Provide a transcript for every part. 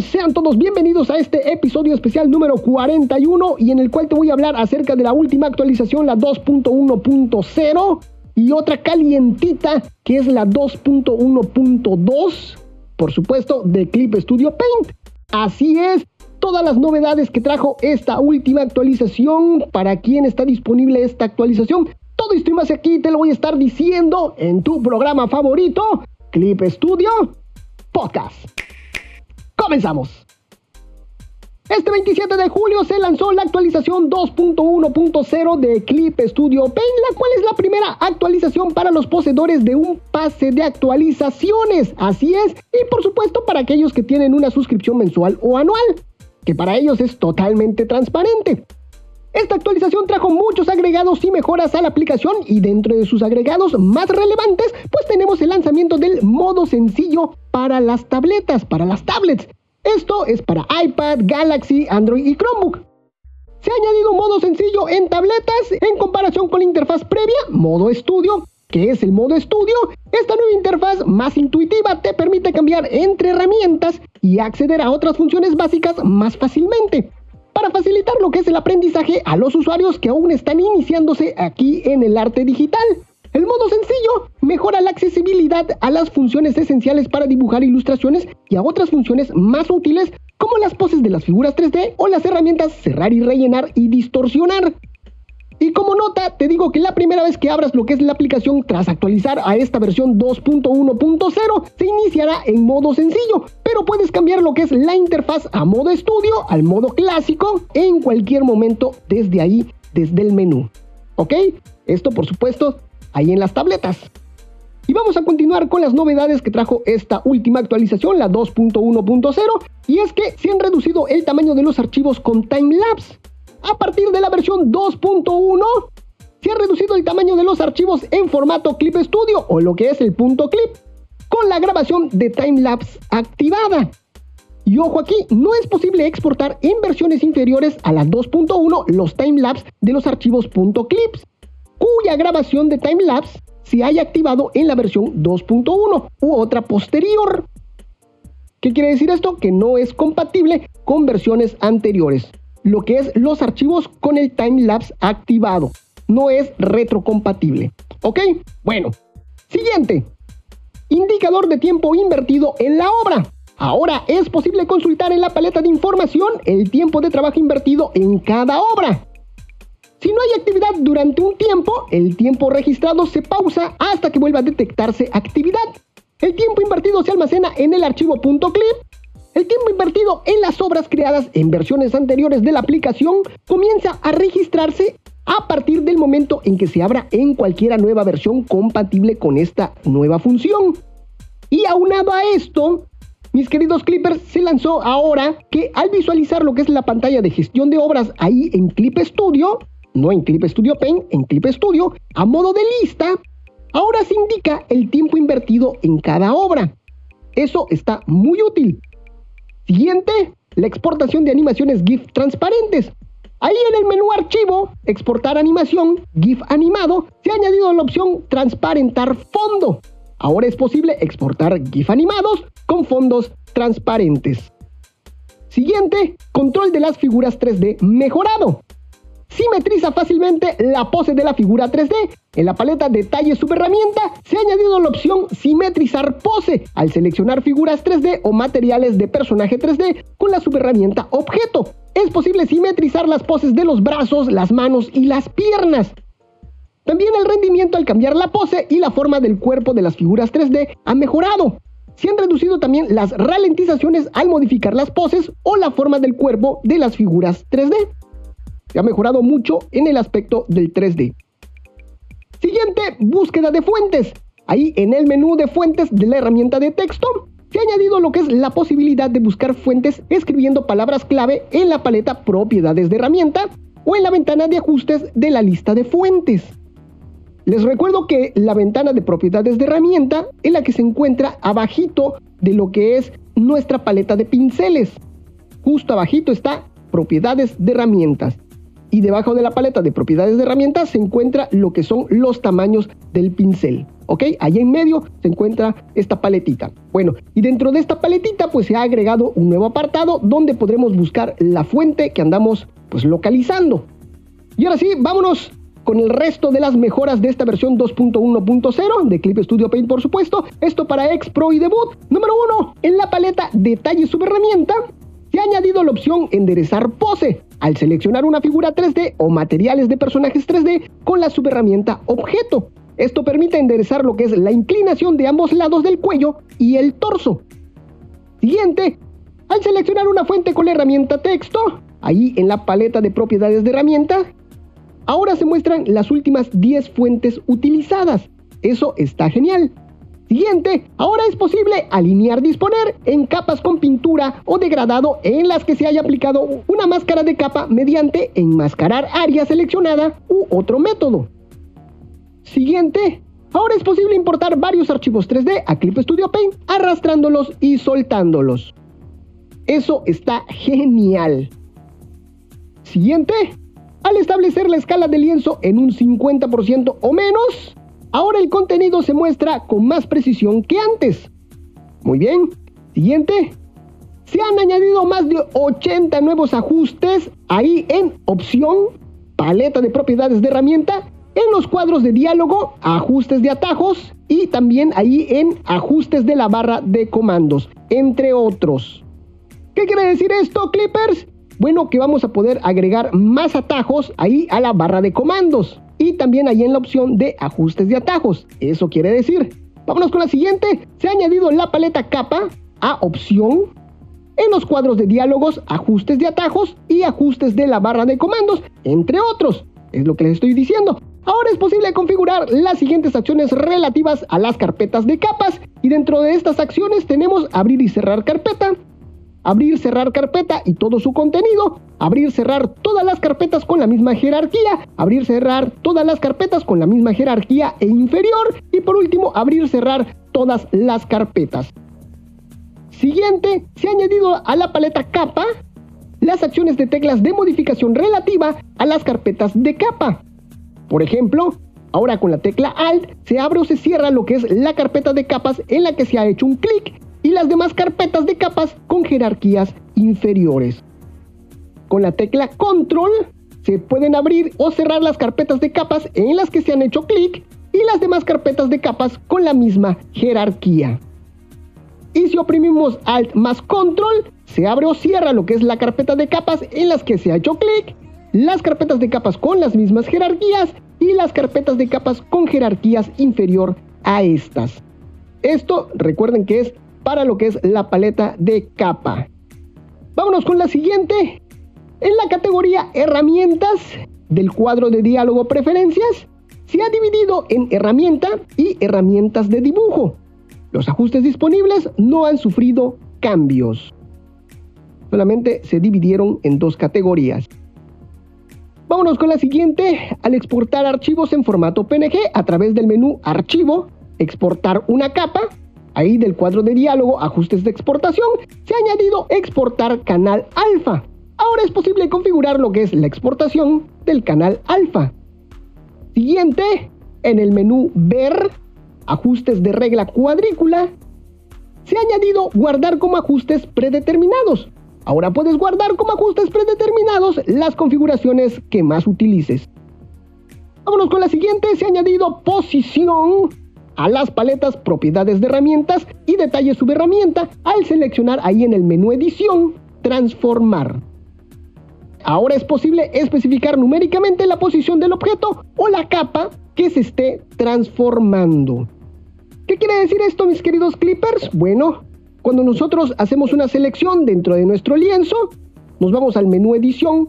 Sean todos bienvenidos a este episodio especial número 41 y en el cual te voy a hablar acerca de la última actualización, la 2.1.0 y otra calientita que es la 2.1.2, por supuesto, de Clip Studio Paint. Así es, todas las novedades que trajo esta última actualización, para quién está disponible esta actualización, todo esto y más aquí te lo voy a estar diciendo en tu programa favorito, Clip Studio Podcast. Comenzamos. Este 27 de julio se lanzó la actualización 2.1.0 de Clip Studio Paint, la cual es la primera actualización para los poseedores de un pase de actualizaciones. Así es, y por supuesto para aquellos que tienen una suscripción mensual o anual, que para ellos es totalmente transparente. Esta actualización trajo muchos agregados y mejoras a la aplicación y dentro de sus agregados más relevantes, pues tenemos el lanzamiento del modo sencillo para las tabletas, para las tablets. Esto es para iPad, Galaxy, Android y Chromebook. Se ha añadido un modo sencillo en tabletas en comparación con la interfaz previa, modo estudio, que es el modo estudio. Esta nueva interfaz más intuitiva te permite cambiar entre herramientas y acceder a otras funciones básicas más fácilmente para facilitar lo que es el aprendizaje a los usuarios que aún están iniciándose aquí en el arte digital. El modo sencillo mejora la accesibilidad a las funciones esenciales para dibujar ilustraciones y a otras funciones más útiles como las poses de las figuras 3D o las herramientas cerrar y rellenar y distorsionar. Y como nota, te digo que la primera vez que abras lo que es la aplicación tras actualizar a esta versión 2.1.0, se iniciará en modo sencillo, pero puedes cambiar lo que es la interfaz a modo estudio, al modo clásico, en cualquier momento desde ahí, desde el menú. ¿Ok? Esto por supuesto ahí en las tabletas. Y vamos a continuar con las novedades que trajo esta última actualización, la 2.1.0, y es que se han reducido el tamaño de los archivos con timelapse. A partir de la versión 2.1, se ha reducido el tamaño de los archivos en formato Clip Studio o lo que es el punto clip, con la grabación de timelapse activada. Y ojo aquí, no es posible exportar en versiones inferiores a la 2.1 los timelapse de los archivos .clips, cuya grabación de timelapse se haya activado en la versión 2.1 u otra posterior. ¿Qué quiere decir esto? Que no es compatible con versiones anteriores lo que es los archivos con el timelapse activado. No es retrocompatible. ¿Ok? Bueno. Siguiente. Indicador de tiempo invertido en la obra. Ahora es posible consultar en la paleta de información el tiempo de trabajo invertido en cada obra. Si no hay actividad durante un tiempo, el tiempo registrado se pausa hasta que vuelva a detectarse actividad. El tiempo invertido se almacena en el archivo .clip el tiempo invertido en las obras creadas en versiones anteriores de la aplicación comienza a registrarse a partir del momento en que se abra en cualquiera nueva versión compatible con esta nueva función. Y aunado a esto, mis queridos Clippers, se lanzó ahora que al visualizar lo que es la pantalla de gestión de obras ahí en Clip Studio, no en Clip Studio Paint, en Clip Studio, a modo de lista, ahora se indica el tiempo invertido en cada obra. Eso está muy útil Siguiente, la exportación de animaciones GIF transparentes. Ahí en el menú archivo, exportar animación, GIF animado, se ha añadido la opción transparentar fondo. Ahora es posible exportar GIF animados con fondos transparentes. Siguiente, control de las figuras 3D mejorado simetriza fácilmente la pose de la figura 3D. En la paleta Detalles Subherramienta se ha añadido la opción Simetrizar pose al seleccionar figuras 3D o materiales de personaje 3D con la subherramienta Objeto. Es posible simetrizar las poses de los brazos, las manos y las piernas. También el rendimiento al cambiar la pose y la forma del cuerpo de las figuras 3D ha mejorado. Se han reducido también las ralentizaciones al modificar las poses o la forma del cuerpo de las figuras 3D. Se ha mejorado mucho en el aspecto del 3D. Siguiente, búsqueda de fuentes. Ahí en el menú de fuentes de la herramienta de texto se ha añadido lo que es la posibilidad de buscar fuentes escribiendo palabras clave en la paleta propiedades de herramienta o en la ventana de ajustes de la lista de fuentes. Les recuerdo que la ventana de propiedades de herramienta es la que se encuentra abajito de lo que es nuestra paleta de pinceles. Justo abajito está propiedades de herramientas y debajo de la paleta de propiedades de herramientas se encuentra lo que son los tamaños del pincel. ¿ok? Allá en medio se encuentra esta paletita. Bueno, y dentro de esta paletita pues se ha agregado un nuevo apartado donde podremos buscar la fuente que andamos pues localizando. Y ahora sí, vámonos con el resto de las mejoras de esta versión 2.1.0 de Clip Studio Paint, por supuesto. Esto para X Pro y Debut. Número 1. En la paleta Detalle Subherramienta se ha añadido la opción Enderezar Pose al seleccionar una figura 3D o materiales de personajes 3D con la subherramienta Objeto. Esto permite enderezar lo que es la inclinación de ambos lados del cuello y el torso. Siguiente, al seleccionar una fuente con la herramienta texto, ahí en la paleta de propiedades de herramienta, ahora se muestran las últimas 10 fuentes utilizadas. Eso está genial. Siguiente, ahora es posible alinear disponer en capas con pintura o degradado en las que se haya aplicado una máscara de capa mediante enmascarar área seleccionada u otro método. Siguiente, ahora es posible importar varios archivos 3D a Clip Studio Paint arrastrándolos y soltándolos. Eso está genial. Siguiente, al establecer la escala de lienzo en un 50% o menos, ahora el contenido se muestra con más precisión que antes. Muy bien. Siguiente. Se han añadido más de 80 nuevos ajustes ahí en opción, paleta de propiedades de herramienta, en los cuadros de diálogo, ajustes de atajos y también ahí en ajustes de la barra de comandos, entre otros. ¿Qué quiere decir esto, Clippers? Bueno, que vamos a poder agregar más atajos ahí a la barra de comandos y también ahí en la opción de ajustes de atajos. Eso quiere decir. Vámonos con la siguiente. Se ha añadido la paleta capa a opción en los cuadros de diálogos, ajustes de atajos y ajustes de la barra de comandos, entre otros. Es lo que les estoy diciendo. Ahora es posible configurar las siguientes acciones relativas a las carpetas de capas y dentro de estas acciones tenemos abrir y cerrar carpeta, abrir, cerrar carpeta y todo su contenido, abrir, cerrar todas las carpetas con la misma jerarquía, abrir, cerrar todas las carpetas con la misma jerarquía e inferior y por último abrir, cerrar todas las carpetas. Siguiente, se ha añadido a la paleta capa las acciones de teclas de modificación relativa a las carpetas de capa. Por ejemplo, ahora con la tecla Alt se abre o se cierra lo que es la carpeta de capas en la que se ha hecho un clic y las demás carpetas de capas con jerarquías inferiores. Con la tecla Control se pueden abrir o cerrar las carpetas de capas en las que se han hecho clic y las demás carpetas de capas con la misma jerarquía. Y si oprimimos Alt más Control, se abre o cierra lo que es la carpeta de capas en las que se ha hecho clic, las carpetas de capas con las mismas jerarquías y las carpetas de capas con jerarquías inferior a estas. Esto recuerden que es para lo que es la paleta de capa. Vámonos con la siguiente. En la categoría herramientas del cuadro de diálogo preferencias, se ha dividido en herramienta y herramientas de dibujo. Los ajustes disponibles no han sufrido cambios. Solamente se dividieron en dos categorías. Vámonos con la siguiente. Al exportar archivos en formato PNG a través del menú Archivo, exportar una capa, ahí del cuadro de diálogo Ajustes de exportación, se ha añadido Exportar canal alfa. Ahora es posible configurar lo que es la exportación del canal alfa. Siguiente, en el menú Ver, Ajustes de regla cuadrícula, se ha añadido Guardar como ajustes predeterminados. Ahora puedes guardar como ajustes predeterminados las configuraciones que más utilices. Vámonos con la siguiente, se ha añadido posición a las paletas propiedades de herramientas y detalles subherramienta al seleccionar ahí en el menú edición transformar. Ahora es posible especificar numéricamente la posición del objeto o la capa que se esté transformando. ¿Qué quiere decir esto mis queridos clippers? Bueno, cuando nosotros hacemos una selección dentro de nuestro lienzo, nos vamos al menú edición,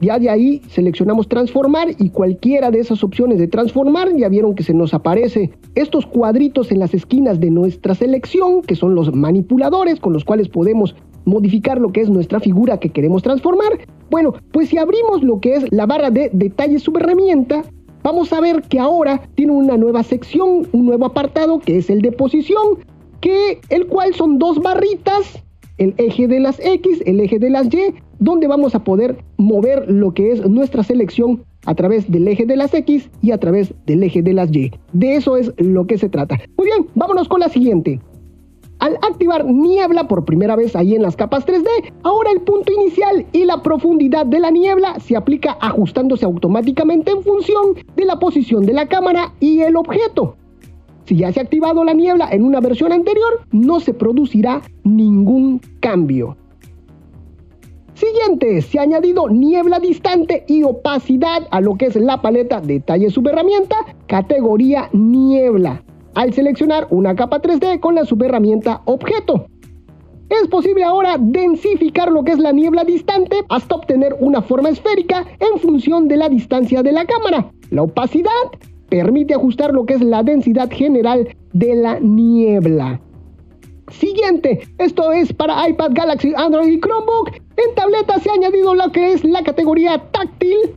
ya de ahí seleccionamos transformar y cualquiera de esas opciones de transformar, ya vieron que se nos aparece estos cuadritos en las esquinas de nuestra selección, que son los manipuladores con los cuales podemos modificar lo que es nuestra figura que queremos transformar. Bueno, pues si abrimos lo que es la barra de detalles subherramienta, vamos a ver que ahora tiene una nueva sección, un nuevo apartado que es el de posición, que el cual son dos barritas el eje de las X, el eje de las Y, donde vamos a poder mover lo que es nuestra selección a través del eje de las X y a través del eje de las Y. De eso es lo que se trata. Muy bien, vámonos con la siguiente. Al activar niebla por primera vez ahí en las capas 3D, ahora el punto inicial y la profundidad de la niebla se aplica ajustándose automáticamente en función de la posición de la cámara y el objeto. Si ya se ha activado la niebla en una versión anterior, no se producirá ningún cambio. Siguiente, se ha añadido niebla distante y opacidad a lo que es la paleta detalle subherramienta categoría niebla al seleccionar una capa 3D con la subherramienta objeto. Es posible ahora densificar lo que es la niebla distante hasta obtener una forma esférica en función de la distancia de la cámara. La opacidad permite ajustar lo que es la densidad general de la niebla. Siguiente, esto es para iPad, Galaxy, Android y Chromebook. En tableta se ha añadido lo que es la categoría táctil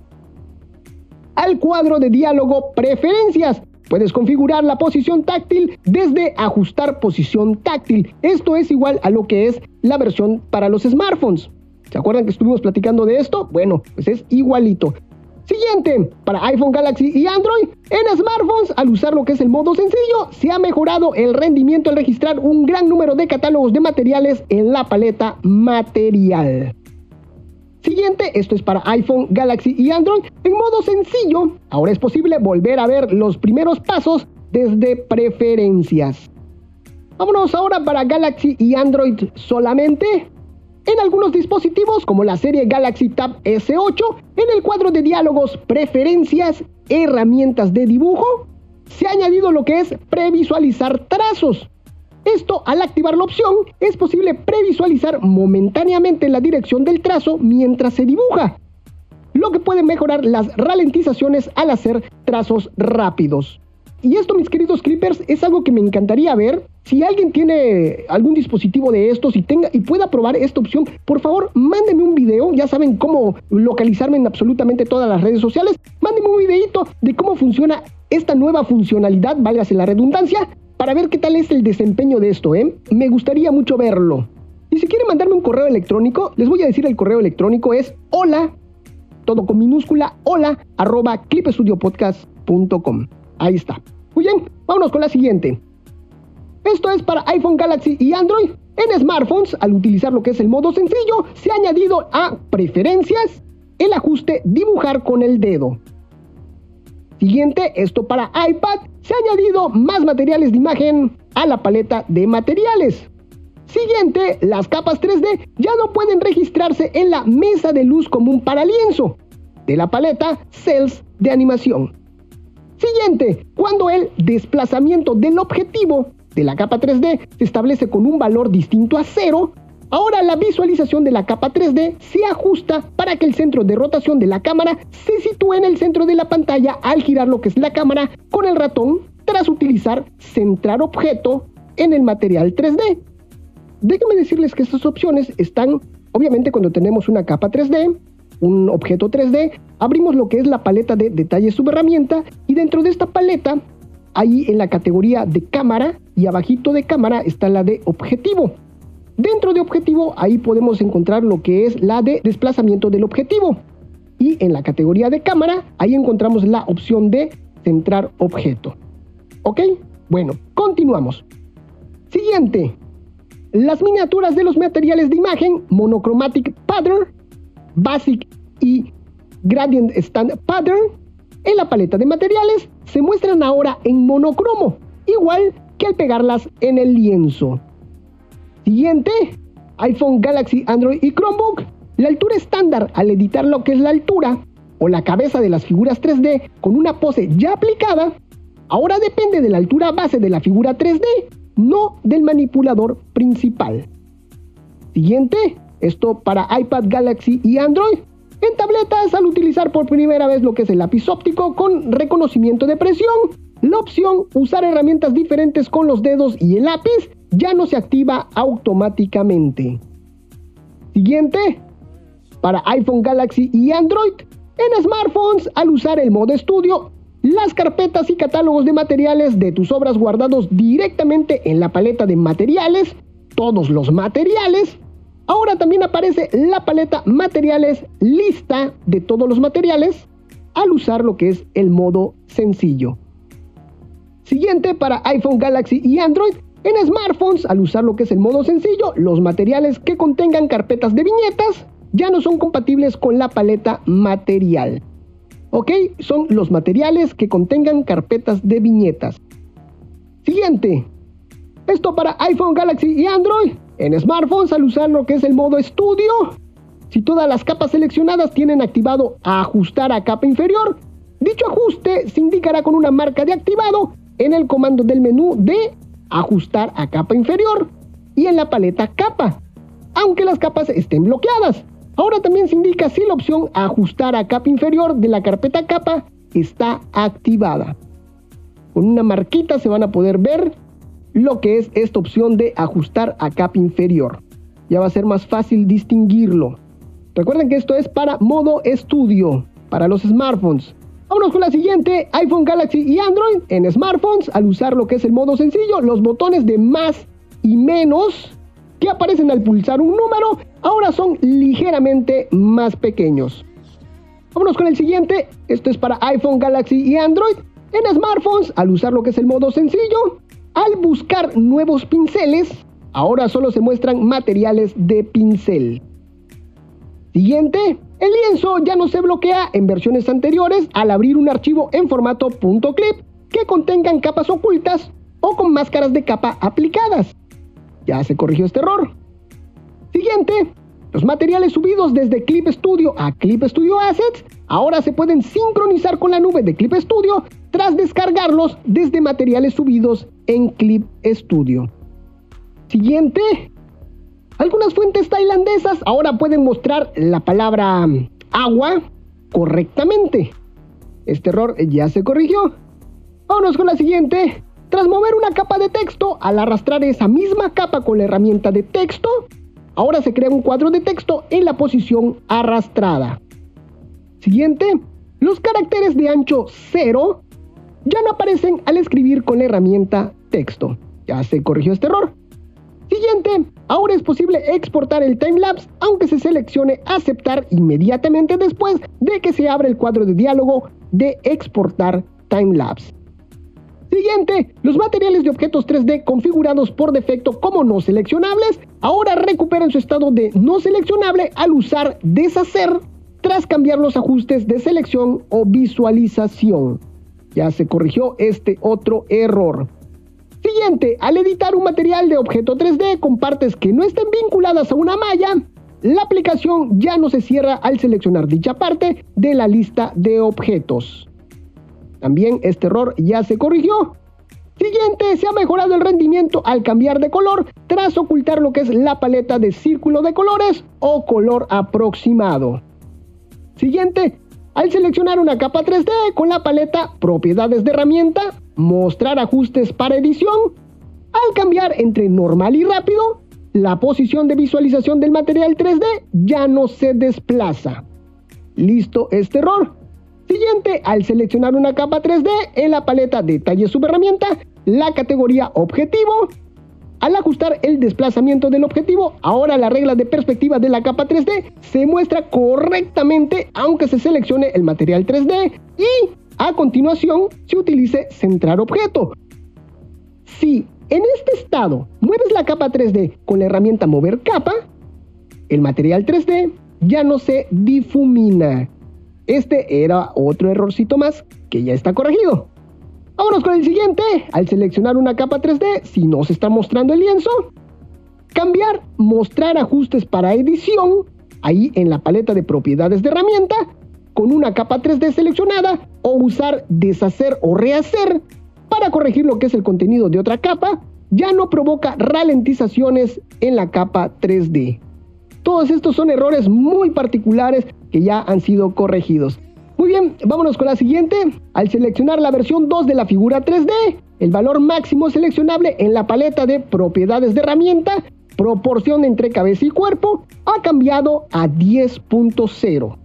al cuadro de diálogo preferencias. Puedes configurar la posición táctil desde ajustar posición táctil. Esto es igual a lo que es la versión para los smartphones. ¿Se acuerdan que estuvimos platicando de esto? Bueno, pues es igualito. Siguiente, para iPhone, Galaxy y Android, en smartphones, al usar lo que es el modo sencillo, se ha mejorado el rendimiento al registrar un gran número de catálogos de materiales en la paleta material. Siguiente, esto es para iPhone, Galaxy y Android. En modo sencillo, ahora es posible volver a ver los primeros pasos desde preferencias. Vámonos ahora para Galaxy y Android solamente. En algunos dispositivos como la serie Galaxy Tab S8, en el cuadro de diálogos Preferencias, herramientas de dibujo, se ha añadido lo que es previsualizar trazos. Esto, al activar la opción, es posible previsualizar momentáneamente la dirección del trazo mientras se dibuja, lo que puede mejorar las ralentizaciones al hacer trazos rápidos. Y esto, mis queridos clippers, es algo que me encantaría ver. Si alguien tiene algún dispositivo de estos y tenga y pueda probar esta opción, por favor, mándenme un video. Ya saben cómo localizarme en absolutamente todas las redes sociales. Mándenme un videito de cómo funciona esta nueva funcionalidad, válgase la redundancia, para ver qué tal es el desempeño de esto, ¿eh? Me gustaría mucho verlo. Y si quieren mandarme un correo electrónico, les voy a decir el correo electrónico es hola, todo con minúscula, hola, arroba clipestudiopodcast.com. Ahí está. Muy bien, vámonos con la siguiente. Esto es para iPhone, Galaxy y Android. En smartphones, al utilizar lo que es el modo sencillo, se ha añadido a preferencias el ajuste dibujar con el dedo. Siguiente, esto para iPad, se ha añadido más materiales de imagen a la paleta de materiales. Siguiente, las capas 3D ya no pueden registrarse en la mesa de luz común para lienzo de la paleta Cells de animación. Siguiente, cuando el desplazamiento del objetivo de la capa 3D se establece con un valor distinto a cero, Ahora la visualización de la capa 3D se ajusta para que el centro de rotación de la cámara se sitúe en el centro de la pantalla al girar lo que es la cámara con el ratón tras utilizar centrar objeto en el material 3D. Déjenme decirles que estas opciones están, obviamente cuando tenemos una capa 3D, un objeto 3D, abrimos lo que es la paleta de detalles subherramienta y dentro de esta paleta, ahí en la categoría de cámara y abajito de cámara está la de objetivo. Dentro de objetivo, ahí podemos encontrar lo que es la de desplazamiento del objetivo. Y en la categoría de cámara, ahí encontramos la opción de centrar objeto. ¿Ok? Bueno, continuamos. Siguiente. Las miniaturas de los materiales de imagen Monochromatic Pattern, Basic y Gradient Stand Pattern en la paleta de materiales se muestran ahora en monocromo, igual que al pegarlas en el lienzo. Siguiente, iPhone, Galaxy, Android y Chromebook. La altura estándar al editar lo que es la altura o la cabeza de las figuras 3D con una pose ya aplicada, ahora depende de la altura base de la figura 3D, no del manipulador principal. Siguiente, esto para iPad, Galaxy y Android. En tabletas, al utilizar por primera vez lo que es el lápiz óptico con reconocimiento de presión, la opción usar herramientas diferentes con los dedos y el lápiz ya no se activa automáticamente. Siguiente, para iPhone, Galaxy y Android. En smartphones, al usar el modo estudio, las carpetas y catálogos de materiales de tus obras guardados directamente en la paleta de materiales, todos los materiales, ahora también aparece la paleta materiales lista de todos los materiales al usar lo que es el modo sencillo. Siguiente para iPhone, Galaxy y Android. En smartphones, al usar lo que es el modo sencillo, los materiales que contengan carpetas de viñetas ya no son compatibles con la paleta material. ¿Ok? Son los materiales que contengan carpetas de viñetas. Siguiente. Esto para iPhone, Galaxy y Android. En smartphones, al usar lo que es el modo estudio, si todas las capas seleccionadas tienen activado ajustar a capa inferior, dicho ajuste se indicará con una marca de activado en el comando del menú de ajustar a capa inferior y en la paleta capa, aunque las capas estén bloqueadas. Ahora también se indica si la opción ajustar a capa inferior de la carpeta capa está activada. Con una marquita se van a poder ver lo que es esta opción de ajustar a capa inferior. Ya va a ser más fácil distinguirlo. Recuerden que esto es para modo estudio, para los smartphones. Vámonos con la siguiente, iPhone, Galaxy y Android. En smartphones, al usar lo que es el modo sencillo, los botones de más y menos que aparecen al pulsar un número ahora son ligeramente más pequeños. Vámonos con el siguiente, esto es para iPhone, Galaxy y Android. En smartphones, al usar lo que es el modo sencillo, al buscar nuevos pinceles, ahora solo se muestran materiales de pincel. Siguiente, el lienzo ya no se bloquea en versiones anteriores al abrir un archivo en formato .clip que contengan capas ocultas o con máscaras de capa aplicadas. Ya se corrigió este error. Siguiente, los materiales subidos desde Clip Studio a Clip Studio Assets ahora se pueden sincronizar con la nube de Clip Studio tras descargarlos desde materiales subidos en Clip Studio. Siguiente, algunas fuentes tailandesas ahora pueden mostrar la palabra agua correctamente. Este error ya se corrigió. Vámonos con la siguiente. Tras mover una capa de texto, al arrastrar esa misma capa con la herramienta de texto, ahora se crea un cuadro de texto en la posición arrastrada. Siguiente, los caracteres de ancho 0 ya no aparecen al escribir con la herramienta texto. Ya se corrigió este error. Siguiente, ahora es posible exportar el timelapse aunque se seleccione aceptar inmediatamente después de que se abra el cuadro de diálogo de exportar timelapse. Siguiente, los materiales de objetos 3D configurados por defecto como no seleccionables ahora recuperan su estado de no seleccionable al usar deshacer tras cambiar los ajustes de selección o visualización. Ya se corrigió este otro error. Siguiente, al editar un material de objeto 3D con partes que no estén vinculadas a una malla, la aplicación ya no se cierra al seleccionar dicha parte de la lista de objetos. También este error ya se corrigió. Siguiente, se ha mejorado el rendimiento al cambiar de color tras ocultar lo que es la paleta de círculo de colores o color aproximado. Siguiente, al seleccionar una capa 3D con la paleta Propiedades de herramienta, mostrar ajustes para edición. Al cambiar entre normal y rápido, la posición de visualización del material 3D ya no se desplaza. Listo este error. Siguiente, al seleccionar una capa 3D en la paleta Detalle Subherramienta, la categoría Objetivo, al ajustar el desplazamiento del objetivo, ahora la regla de perspectiva de la capa 3D se muestra correctamente aunque se seleccione el material 3D y a continuación, se utilice centrar objeto. Si en este estado mueves la capa 3D con la herramienta mover capa, el material 3D ya no se difumina. Este era otro errorcito más que ya está corregido. Vámonos con el siguiente. Al seleccionar una capa 3D, si no se está mostrando el lienzo, cambiar, mostrar ajustes para edición, ahí en la paleta de propiedades de herramienta, con una capa 3D seleccionada o usar deshacer o rehacer para corregir lo que es el contenido de otra capa, ya no provoca ralentizaciones en la capa 3D. Todos estos son errores muy particulares que ya han sido corregidos. Muy bien, vámonos con la siguiente. Al seleccionar la versión 2 de la figura 3D, el valor máximo seleccionable en la paleta de propiedades de herramienta, proporción entre cabeza y cuerpo, ha cambiado a 10.0.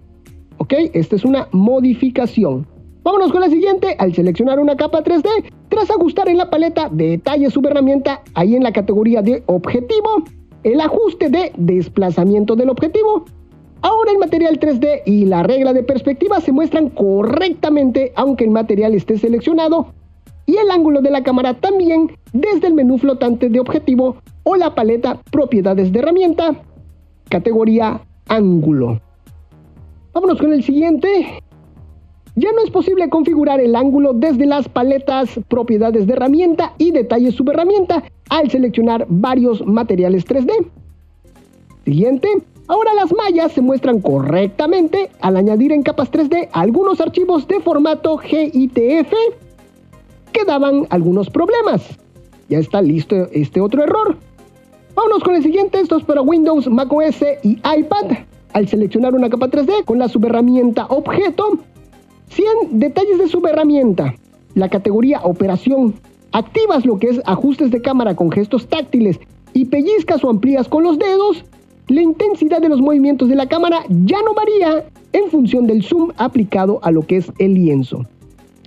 ¿Ok? Esta es una modificación. Vámonos con la siguiente. Al seleccionar una capa 3D, tras ajustar en la paleta Detalle Subherramienta, ahí en la categoría de Objetivo, el ajuste de desplazamiento del objetivo, Ahora el material 3D y la regla de perspectiva se muestran correctamente aunque el material esté seleccionado y el ángulo de la cámara también desde el menú flotante de objetivo o la paleta propiedades de herramienta, categoría ángulo. Vámonos con el siguiente. Ya no es posible configurar el ángulo desde las paletas propiedades de herramienta y detalles subherramienta al seleccionar varios materiales 3D. Siguiente. Ahora las mallas se muestran correctamente al añadir en capas 3D algunos archivos de formato GITF que daban algunos problemas. Ya está listo este otro error. Vámonos con el siguiente, esto es para Windows, macOS y iPad. Al seleccionar una capa 3D con la subherramienta Objeto, 100 detalles de subherramienta, la categoría Operación, activas lo que es ajustes de cámara con gestos táctiles y pellizcas o amplías con los dedos, la intensidad de los movimientos de la cámara ya no varía en función del zoom aplicado a lo que es el lienzo.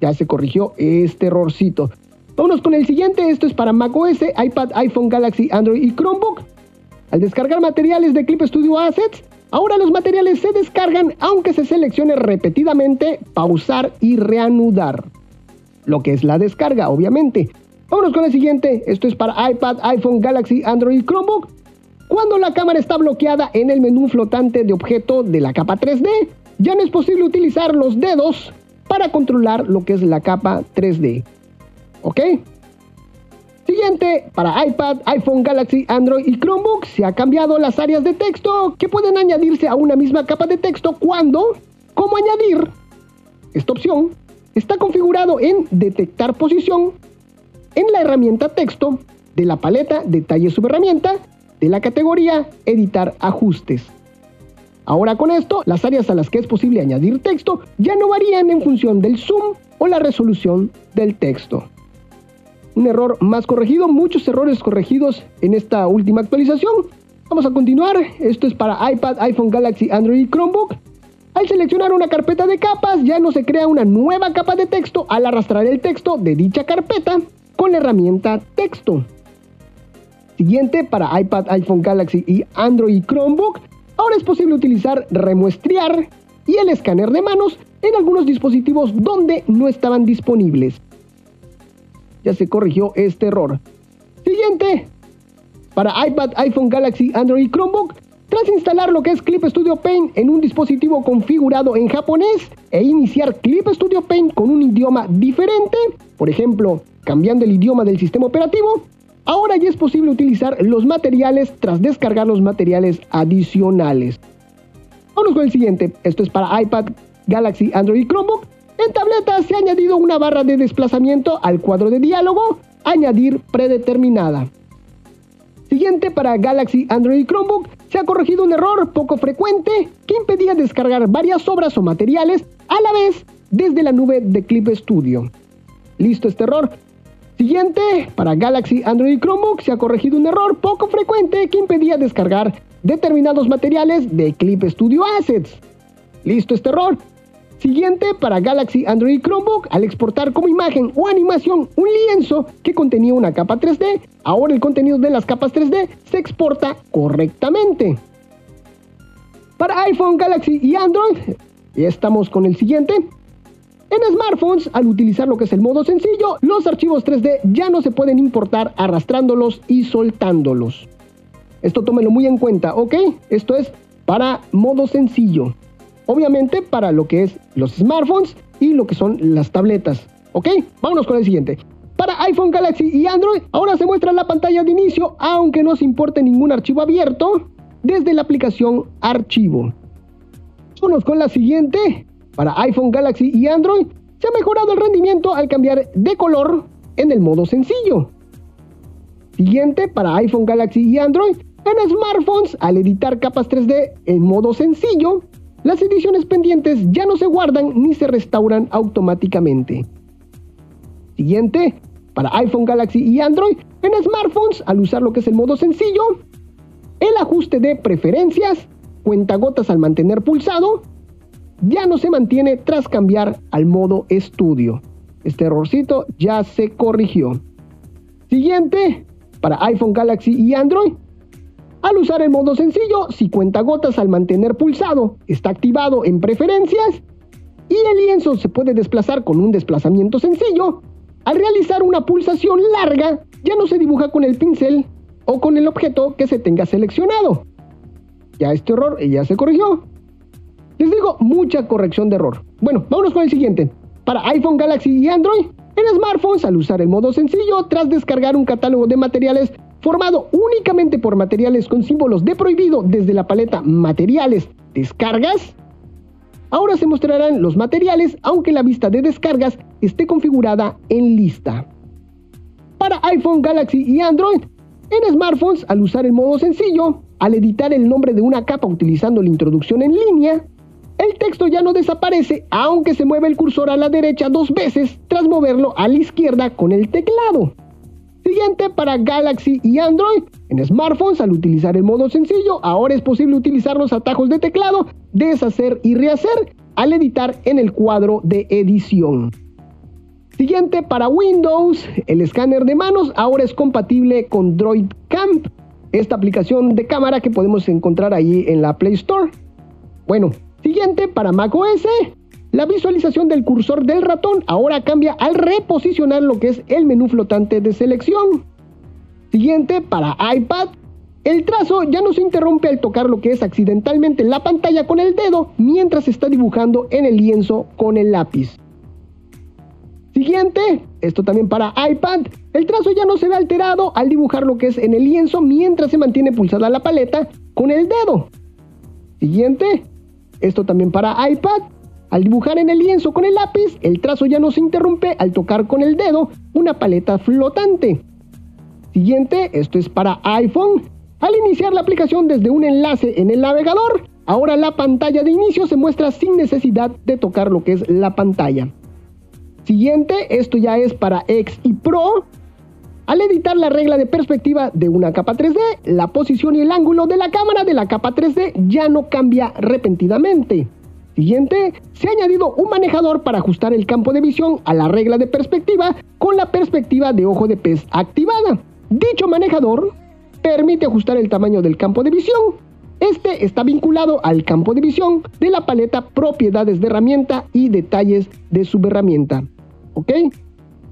Ya se corrigió este errorcito. Vámonos con el siguiente, esto es para macOS, iPad, iPhone, Galaxy, Android y Chromebook. Al descargar materiales de Clip Studio Assets, ahora los materiales se descargan aunque se seleccione repetidamente pausar y reanudar. Lo que es la descarga, obviamente. Vámonos con el siguiente, esto es para iPad, iPhone, Galaxy, Android y Chromebook. Cuando la cámara está bloqueada en el menú flotante de objeto de la capa 3D, ya no es posible utilizar los dedos para controlar lo que es la capa 3D. ¿Ok? Siguiente, para iPad, iPhone, Galaxy, Android y Chromebook se ha cambiado las áreas de texto que pueden añadirse a una misma capa de texto cuando, como añadir, esta opción está configurado en detectar posición en la herramienta texto de la paleta detalle subherramienta de la categoría editar ajustes. Ahora con esto, las áreas a las que es posible añadir texto ya no varían en función del zoom o la resolución del texto un error más corregido, muchos errores corregidos en esta última actualización. Vamos a continuar, esto es para iPad, iPhone, Galaxy, Android y Chromebook. Al seleccionar una carpeta de capas, ya no se crea una nueva capa de texto al arrastrar el texto de dicha carpeta con la herramienta texto. Siguiente, para iPad, iPhone, Galaxy y Android y Chromebook, ahora es posible utilizar remuestrear y el escáner de manos en algunos dispositivos donde no estaban disponibles ya se corrigió este error. Siguiente, para iPad, iPhone, Galaxy, Android y Chromebook, tras instalar lo que es Clip Studio Paint en un dispositivo configurado en japonés e iniciar Clip Studio Paint con un idioma diferente, por ejemplo, cambiando el idioma del sistema operativo, ahora ya es posible utilizar los materiales tras descargar los materiales adicionales. Vamos con el siguiente, esto es para iPad, Galaxy, Android y Chromebook. En tabletas se ha añadido una barra de desplazamiento al cuadro de diálogo, añadir predeterminada. Siguiente para Galaxy Android y Chromebook, se ha corregido un error poco frecuente que impedía descargar varias obras o materiales a la vez desde la nube de Clip Studio. Listo este error. Siguiente, para Galaxy Android y Chromebook se ha corregido un error poco frecuente que impedía descargar determinados materiales de Clip Studio Assets. Listo este error. Siguiente, para Galaxy Android Chromebook, al exportar como imagen o animación un lienzo que contenía una capa 3D, ahora el contenido de las capas 3D se exporta correctamente. Para iPhone, Galaxy y Android, estamos con el siguiente. En smartphones, al utilizar lo que es el modo sencillo, los archivos 3D ya no se pueden importar arrastrándolos y soltándolos. Esto tómelo muy en cuenta, ¿ok? Esto es para modo sencillo. Obviamente para lo que es los smartphones y lo que son las tabletas. ¿Ok? Vámonos con el siguiente. Para iPhone, Galaxy y Android, ahora se muestra la pantalla de inicio, aunque no se importe ningún archivo abierto, desde la aplicación Archivo. Vámonos con la siguiente. Para iPhone, Galaxy y Android, se ha mejorado el rendimiento al cambiar de color en el modo sencillo. Siguiente, para iPhone, Galaxy y Android, en smartphones, al editar capas 3D en modo sencillo, las ediciones pendientes ya no se guardan ni se restauran automáticamente. Siguiente, para iPhone, Galaxy y Android, en smartphones, al usar lo que es el modo sencillo, el ajuste de preferencias, cuentagotas al mantener pulsado, ya no se mantiene tras cambiar al modo estudio. Este errorcito ya se corrigió. Siguiente, para iPhone, Galaxy y Android, Al usar el modo sencillo, si cuenta gotas al mantener pulsado está activado en preferencias y el lienzo se puede desplazar con un desplazamiento sencillo, al realizar una pulsación larga ya no se dibuja con el pincel o con el objeto que se tenga seleccionado. Ya este error ya se corrigió. Les digo, mucha corrección de error. Bueno, vámonos con el siguiente. Para iPhone, Galaxy y Android, en smartphones, al usar el modo sencillo, tras descargar un catálogo de materiales formado únicamente por materiales con símbolos de prohibido desde la paleta Materiales Descargas, ahora se mostrarán los materiales aunque la vista de descargas esté configurada en lista. Para iPhone, Galaxy y Android, en smartphones, al usar el modo sencillo, al editar el nombre de una capa utilizando la introducción en línea, el texto ya no desaparece aunque se mueve el cursor a la derecha dos veces tras moverlo a la izquierda con el teclado. Siguiente para Galaxy y Android. En smartphones, al utilizar el modo sencillo, ahora es posible utilizar los atajos de teclado, deshacer y rehacer al editar en el cuadro de edición. Siguiente para Windows, el escáner de manos ahora es compatible con Droid Camp, esta aplicación de cámara que podemos encontrar ahí en la Play Store. Bueno, siguiente para macOS, la visualización del cursor del ratón ahora cambia al reposicionar lo que es el menú flotante de selección. Siguiente para iPad, el trazo ya no se interrumpe al tocar lo que es accidentalmente la pantalla con el dedo mientras está dibujando en el lienzo con el lápiz. Siguiente, esto también para iPad, el trazo ya no se ve alterado al dibujar lo que es en el lienzo mientras se mantiene pulsada la paleta con el dedo. Siguiente, esto también para iPad, al dibujar en el lienzo con el lápiz, el trazo ya no se interrumpe al tocar con el dedo una paleta flotante. Siguiente, esto es para iPhone. Al iniciar la aplicación desde un enlace en el navegador, ahora la pantalla de inicio se muestra sin necesidad de tocar lo que es la pantalla. Siguiente, esto ya es para X y Pro. Al editar la regla de perspectiva de una capa 3D, la posición y el ángulo de la cámara de la capa 3D ya no cambia repentinamente. Siguiente, se ha añadido un manejador para ajustar el campo de visión a la regla de perspectiva con la perspectiva de ojo de pez activada. Dicho manejador permite ajustar el tamaño del campo de visión. Este está vinculado al campo de visión de la paleta Propiedades de herramienta y detalles de subherramienta. ¿ok?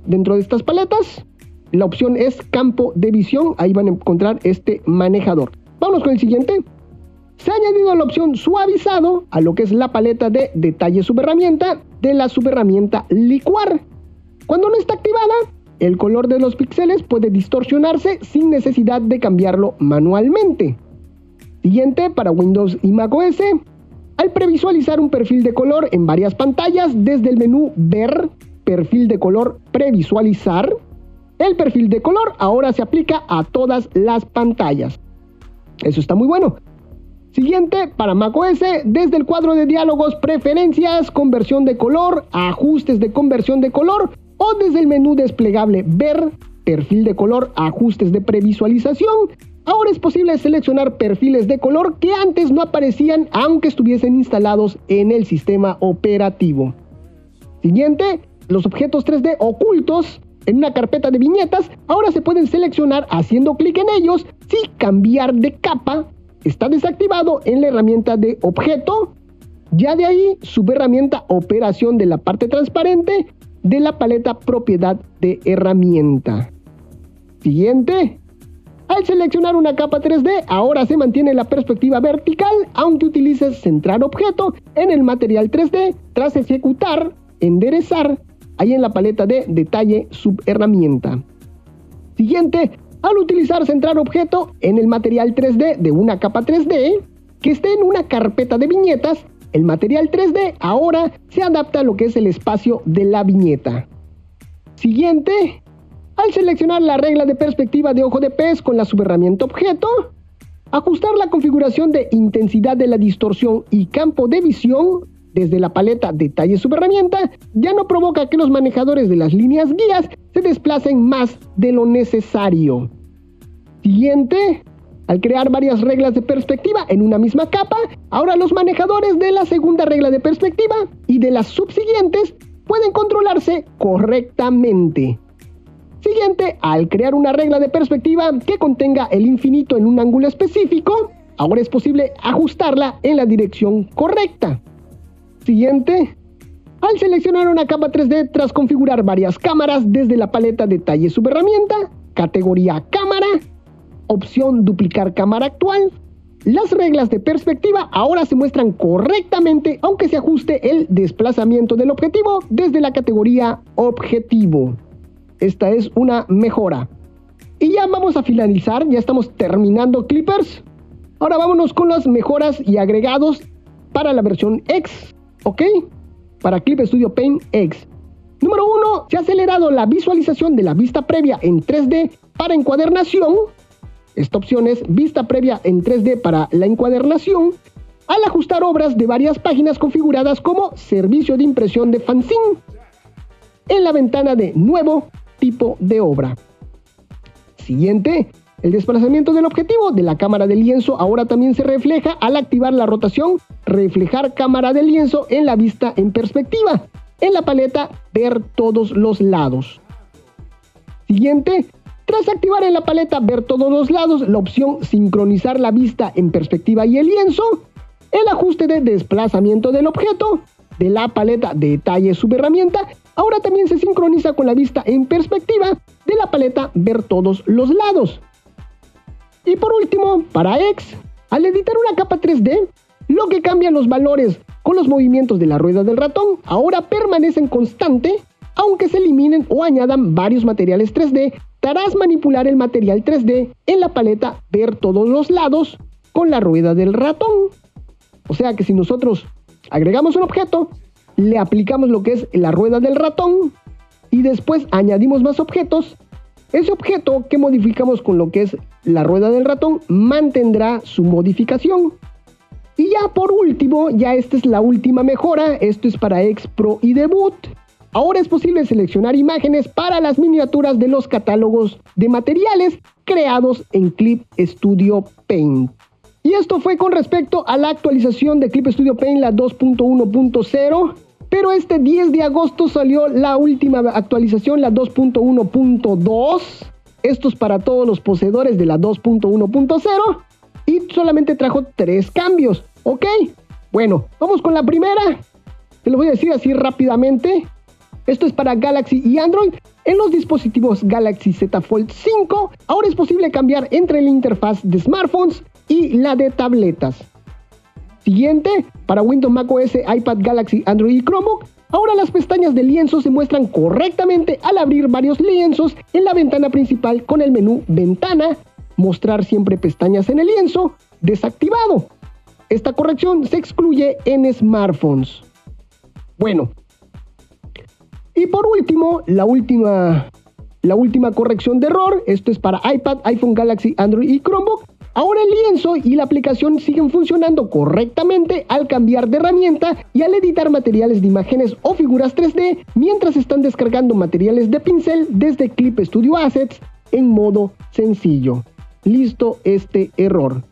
Dentro de estas paletas, la opción es campo de visión, ahí van a encontrar este manejador. Vamos con el siguiente. Se ha añadido la opción suavizado a lo que es la paleta de detalle subherramienta de la subherramienta licuar. Cuando no está activada, el color de los píxeles puede distorsionarse sin necesidad de cambiarlo manualmente. Siguiente para Windows y macOS. Al previsualizar un perfil de color en varias pantallas desde el menú Ver, perfil de color previsualizar, el perfil de color ahora se aplica a todas las pantallas. Eso está muy bueno. Siguiente, para macOS, desde el cuadro de diálogos, preferencias, conversión de color, ajustes de conversión de color o desde el menú desplegable Ver, perfil de color, ajustes de previsualización. Ahora es posible seleccionar perfiles de color que antes no aparecían aunque estuviesen instalados en el sistema operativo. Siguiente, los objetos 3D ocultos en una carpeta de viñetas ahora se pueden seleccionar haciendo clic en ellos si cambiar de capa está desactivado en la herramienta de objeto. Ya de ahí herramienta operación de la parte transparente de la paleta propiedad de herramienta. Siguiente. Al seleccionar una capa 3D, ahora se mantiene la perspectiva vertical, aunque utilices centrar objeto en el material 3D tras ejecutar, enderezar ahí en la paleta de detalle subherramienta. Siguiente, al utilizar centrar objeto en el material 3D de una capa 3D que esté en una carpeta de viñetas, el material 3D ahora se adapta a lo que es el espacio de la viñeta. Siguiente, al seleccionar la regla de perspectiva de ojo de pez con la subherramienta objeto, ajustar la configuración de intensidad de la distorsión y campo de visión desde la paleta Detalle Subherramienta ya no provoca que los manejadores de las líneas guías se desplacen más de lo necesario. Siguiente, al crear varias reglas de perspectiva en una misma capa, ahora los manejadores de la segunda regla de perspectiva y de las subsiguientes pueden controlarse correctamente. Siguiente, al crear una regla de perspectiva que contenga el infinito en un ángulo específico, ahora es posible ajustarla en la dirección correcta. Siguiente, al seleccionar una capa 3D tras configurar varias cámaras desde la paleta Detalle Subherramienta, categoría Cámara, opción Duplicar cámara actual, las reglas de perspectiva ahora se muestran correctamente aunque se ajuste el desplazamiento del objetivo desde la categoría Objetivo. Esta es una mejora. Y ya vamos a finalizar, ya estamos terminando Clippers. Ahora vámonos con las mejoras y agregados para la versión X, ¿ok? Para Clip Studio Paint X. Número 1. Se ha acelerado la visualización de la vista previa en 3D para encuadernación esta opción es vista previa en 3D para la encuadernación al ajustar obras de varias páginas configuradas como servicio de impresión de fanzine en la ventana de nuevo tipo de obra. Siguiente, el desplazamiento del objetivo de la cámara de lienzo ahora también se refleja al activar la rotación reflejar cámara de lienzo en la vista en perspectiva en la paleta ver todos los lados. Siguiente, tras activar en la paleta Ver todos los lados la opción Sincronizar la vista en perspectiva y el lienzo, el ajuste de desplazamiento del objeto de la paleta Detalle Subherramienta ahora también se sincroniza con la vista en perspectiva de la paleta Ver todos los lados. Y por último, para X, al editar una capa 3D, lo que cambia los valores con los movimientos de la rueda del ratón ahora permanecen constante aunque se eliminen o añadan varios materiales 3D Darás manipular el material 3D en la paleta Ver todos los lados con la rueda del ratón. O sea que si nosotros agregamos un objeto, le aplicamos lo que es la rueda del ratón y después añadimos más objetos, ese objeto que modificamos con lo que es la rueda del ratón mantendrá su modificación. Y ya por último, ya esta es la última mejora, esto es para X Pro y Debut. Ahora es posible seleccionar imágenes para las miniaturas de los catálogos de materiales creados en Clip Studio Paint. Y esto fue con respecto a la actualización de Clip Studio Paint, la 2.1.0. Pero este 10 de agosto salió la última actualización, la 2.1.2. Esto es para todos los poseedores de la 2.1.0. Y solamente trajo tres cambios, ¿ok? Bueno, vamos con la primera. Te lo voy a decir así rápidamente. Esto es para Galaxy y Android. En los dispositivos Galaxy Z Fold 5, ahora es posible cambiar entre la interfaz de smartphones y la de tabletas. Siguiente, para Windows macOS, iPad, Galaxy, Android y Chromebook, ahora las pestañas de lienzo se muestran correctamente al abrir varios lienzos en la ventana principal con el menú Ventana, mostrar siempre pestañas en el lienzo, desactivado. Esta corrección se excluye en smartphones. Bueno, y por último, la última, la última corrección de error, esto es para iPad, iPhone, Galaxy, Android y Chromebook. Ahora el lienzo y la aplicación siguen funcionando correctamente al cambiar de herramienta y al editar materiales de imágenes o figuras 3D mientras están descargando materiales de pincel desde Clip Studio Assets en modo sencillo. Listo este error.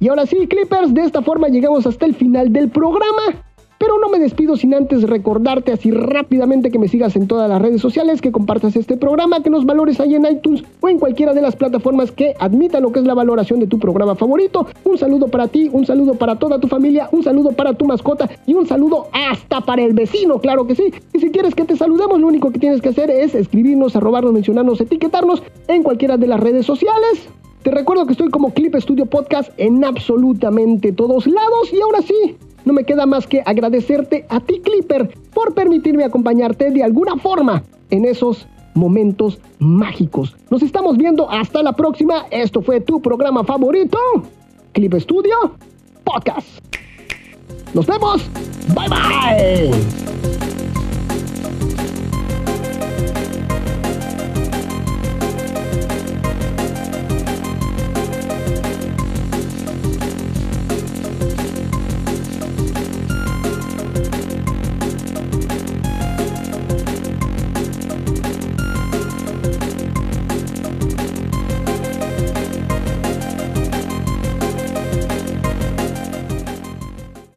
Y ahora sí, Clippers, de esta forma llegamos hasta el final del programa. Pero no me despido sin antes recordarte así rápidamente que me sigas en todas las redes sociales, que compartas este programa, que nos valores ahí en iTunes o en cualquiera de las plataformas que admitan lo que es la valoración de tu programa favorito. Un saludo para ti, un saludo para toda tu familia, un saludo para tu mascota y un saludo hasta para el vecino, claro que sí. Y si quieres que te saludemos, lo único que tienes que hacer es escribirnos, arrobarnos, mencionarnos, etiquetarnos en cualquiera de las redes sociales. Te recuerdo que estoy como Clip Studio Podcast en absolutamente todos lados y ahora sí, no me queda más que agradecerte a ti, Clipper, por permitirme acompañarte de alguna forma en esos momentos mágicos. Nos estamos viendo hasta la próxima. Esto fue tu programa favorito, Clip Studio Podcast. Nos vemos. Bye bye.